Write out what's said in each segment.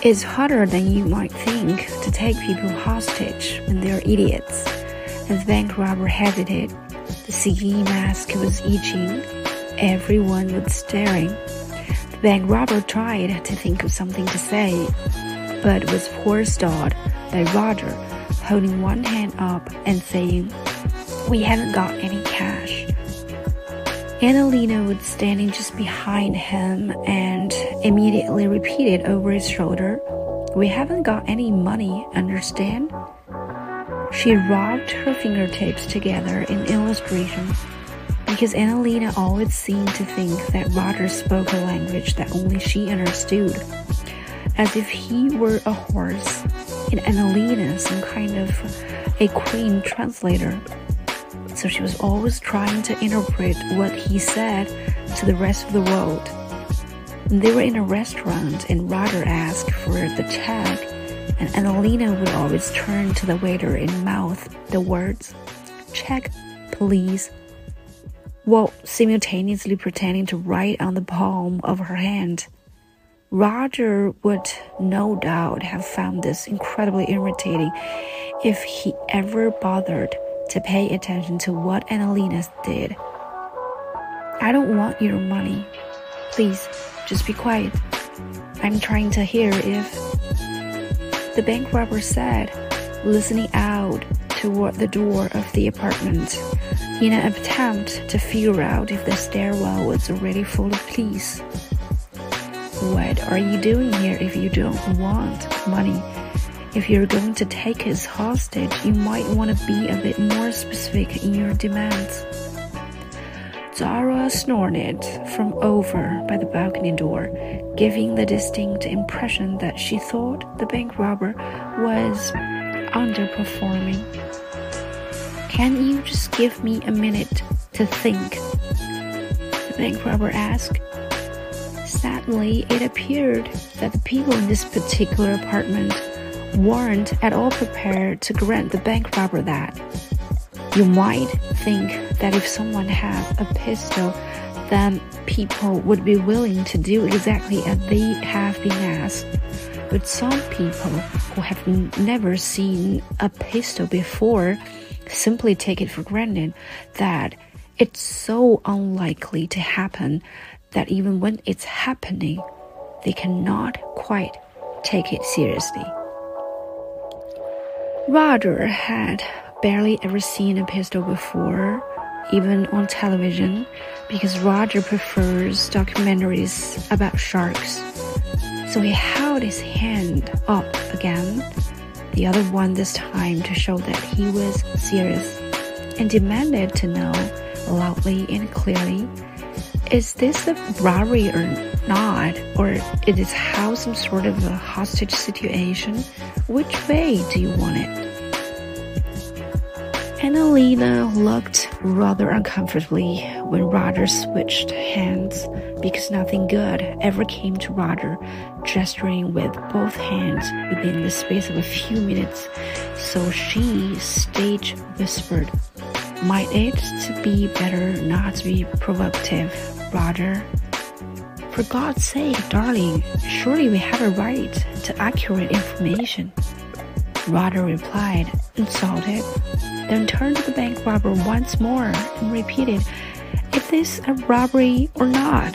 It's harder than you might think to take people hostage when they're idiots. As bank robber hesitated, the ski mask was itching. Everyone was staring. The bank robber tried to think of something to say, but was forestalled by Roger, holding one hand up and saying, We haven't got any cash. Annalena was standing just behind him and immediately repeated over his shoulder, We haven't got any money, understand? She rubbed her fingertips together in illustration because Annalena always seemed to think that Roger spoke a language that only she understood, as if he were a horse and Annalena some kind of a queen translator so she was always trying to interpret what he said to the rest of the world. They were in a restaurant and Roger asked for the check, and Annalena would always turn to the waiter and mouth the words, check, please, while simultaneously pretending to write on the palm of her hand. Roger would no doubt have found this incredibly irritating if he ever bothered to pay attention to what Annalena did. I don't want your money. Please, just be quiet. I'm trying to hear if. The bank robber said, listening out toward the door of the apartment in an attempt to figure out if the stairwell was already full of police. What are you doing here if you don't want money? If you're going to take his hostage, you might want to be a bit more specific in your demands. Zara snorted from over by the balcony door, giving the distinct impression that she thought the bank robber was underperforming. Can you just give me a minute to think? The bank robber asked. Sadly, it appeared that the people in this particular apartment weren't at all prepared to grant the bank robber that. You might think that if someone has a pistol, then people would be willing to do exactly as they have been asked. But some people who have never seen a pistol before simply take it for granted that it's so unlikely to happen that even when it's happening, they cannot quite take it seriously. Roger had barely ever seen a pistol before, even on television, because Roger prefers documentaries about sharks. So he held his hand up again, the other one this time to show that he was serious, and demanded to know loudly and clearly is this a robbery or not? Or it is how some sort of a hostage situation? Which way do you want it? Annalena looked rather uncomfortably when Roger switched hands because nothing good ever came to Roger, gesturing with both hands within the space of a few minutes. So she stage whispered, Might it to be better not to be provocative, Roger? For God's sake, darling, surely we have a right to accurate information. Roger replied, insulted, then turned to the bank robber once more and repeated, Is this a robbery or not?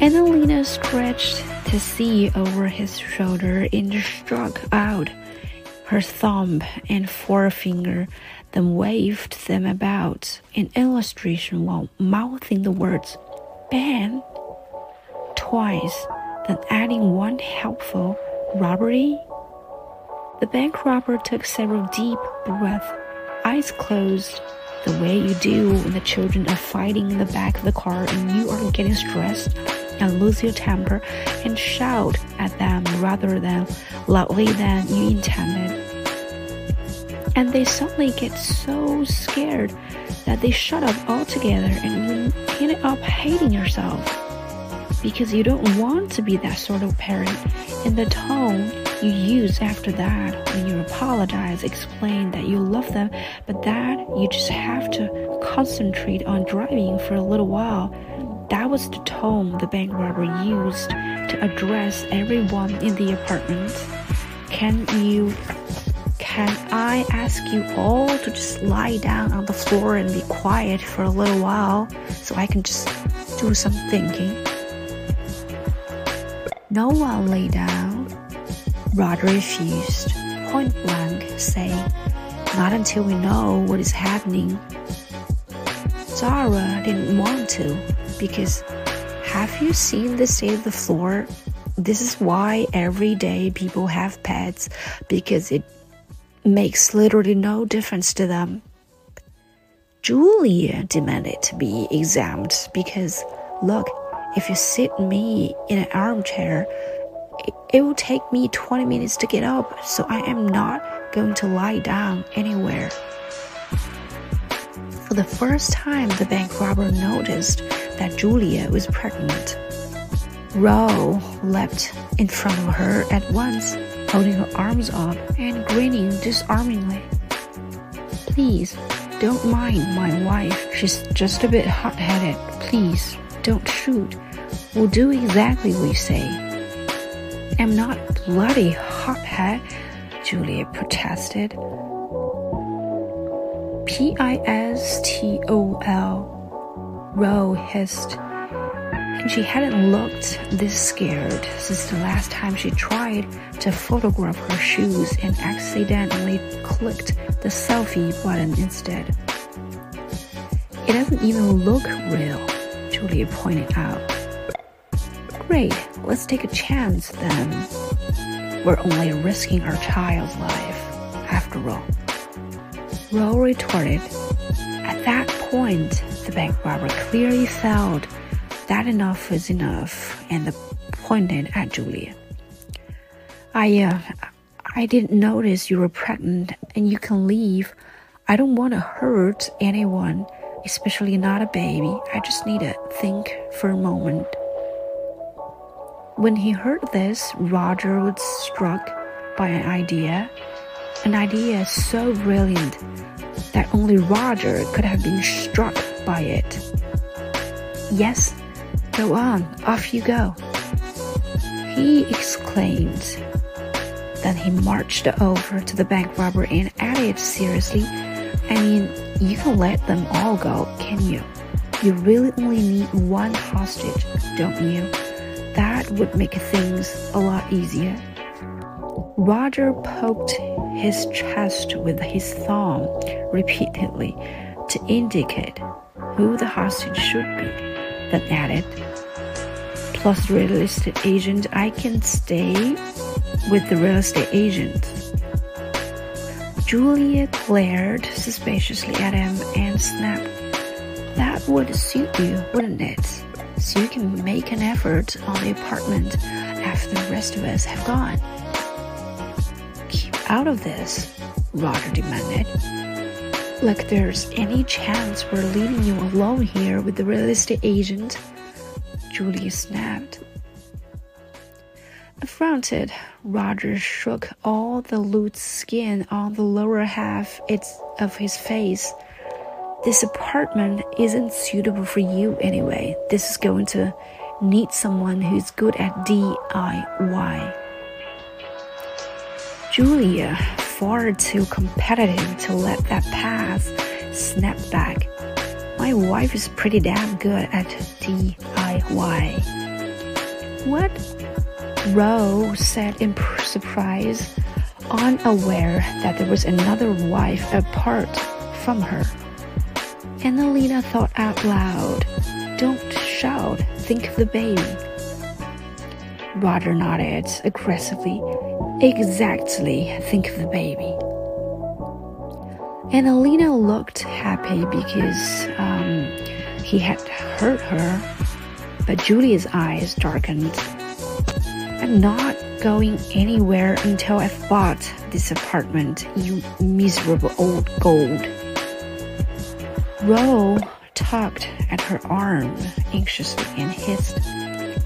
Annalena stretched to see over his shoulder and struck out her thumb and forefinger, then waved them about in illustration while mouthing the words Ben twice, then adding one helpful robbery the bank robber took several deep breaths, eyes closed, the way you do when the children are fighting in the back of the car and you are getting stressed and lose your temper and shout at them rather than loudly than you intended. And they suddenly get so scared that they shut up altogether and you end up hating yourself because you don't want to be that sort of parent. And the tone you use after that when you apologize, explain that you love them, but that you just have to concentrate on driving for a little while. That was the tone the bank robber used to address everyone in the apartment. Can you can I ask you all to just lie down on the floor and be quiet for a little while so I can just do some thinking? No one lay down. Rod refused, point blank, saying, Not until we know what is happening. Zara didn't want to because have you seen the state of the floor? This is why every day people have pets because it makes literally no difference to them. Julia demanded to be examined because, look, if you sit me in an armchair, it, will take me 20 minutes to get up, so I am not going to lie down anywhere. For the first time, the bank robber noticed that Julia was pregnant. Ro leapt in front of her at once holding her arms up and grinning disarmingly. Please, don't mind my wife. She's just a bit hot headed. Please, don't shoot. We'll do exactly what you say. I'm not bloody hothead, Julia protested. P I S T O L, Ro hissed and she hadn't looked this scared since the last time she tried to photograph her shoes and accidentally clicked the selfie button instead. It doesn't even look real, Julia pointed out. Great, let's take a chance then. We're only risking our child's life, after all. Ro retorted. At that point, the bank robber clearly felt that enough is enough, and the pointed at Julia. I, uh, I didn't notice you were pregnant, and you can leave. I don't want to hurt anyone, especially not a baby. I just need to think for a moment. When he heard this, Roger was struck by an idea, an idea so brilliant that only Roger could have been struck by it. Yes, Go on, off you go. He exclaimed. Then he marched over to the bank robber and added seriously, I mean, you can let them all go, can you? You really only need one hostage, don't you? That would make things a lot easier. Roger poked his chest with his thumb repeatedly to indicate who the hostage should be then added, plus real estate agent, I can stay with the real estate agent. Julia glared suspiciously at him and snapped, That would suit you, wouldn't it? So you can make an effort on the apartment after the rest of us have gone. Keep out of this, Roger demanded. Like there's any chance we're leaving you alone here with the real estate agent? Julia snapped. Affronted, Roger shook all the loose skin on the lower half of his face. This apartment isn't suitable for you anyway. This is going to need someone who's good at DIY. Julia far too competitive to let that pass, snapped back. My wife is pretty damn good at DIY. What? Ro said in surprise, unaware that there was another wife apart from her. Annalena thought out loud, Don't shout, think of the baby. Roger nodded aggressively Exactly, think of the baby. Annalena looked happy because um, he had hurt her, but Julia's eyes darkened. I'm not going anywhere until I've bought this apartment, you miserable old gold. Ro tugged at her arm anxiously and hissed,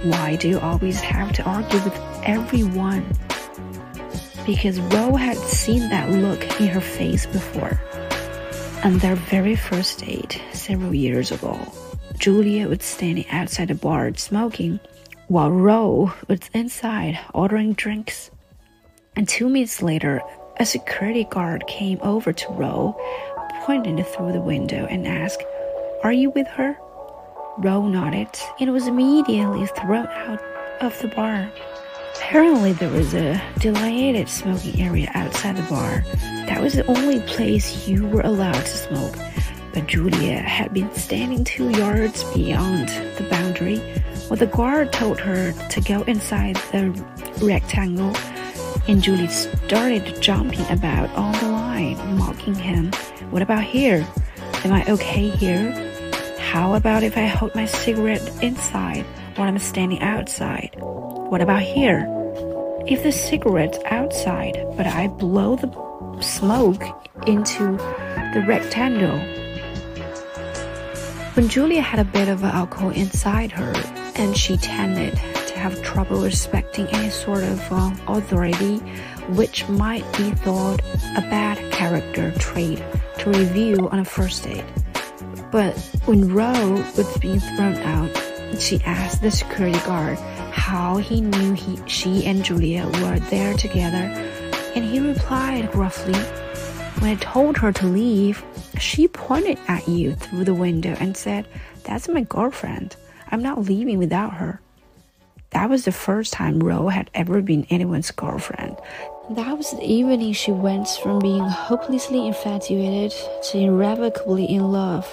Why do you always have to argue with everyone? because Ro had seen that look in her face before. On their very first date, several years ago, Julia was standing outside the bar smoking, while Ro was inside ordering drinks. And two minutes later, a security guard came over to Ro, pointed through the window, and asked, Are you with her? Ro nodded and was immediately thrown out of the bar. Apparently, there was a designated smoking area outside the bar. That was the only place you were allowed to smoke. But Julia had been standing two yards beyond the boundary when the guard told her to go inside the rectangle. And Julie started jumping about on the line, mocking him. What about here? Am I okay here? How about if I hold my cigarette inside while I'm standing outside? What about here? If the cigarette's outside, but I blow the smoke into the rectangle. When Julia had a bit of alcohol inside her, and she tended to have trouble respecting any sort of uh, authority, which might be thought a bad character trait to review on a first date. But when Ro was being thrown out, she asked the security guard how he knew he, she and Julia were there together, and he replied gruffly, When I told her to leave, she pointed at you through the window and said, That's my girlfriend. I'm not leaving without her. That was the first time Ro had ever been anyone's girlfriend. That was the evening she went from being hopelessly infatuated to irrevocably in love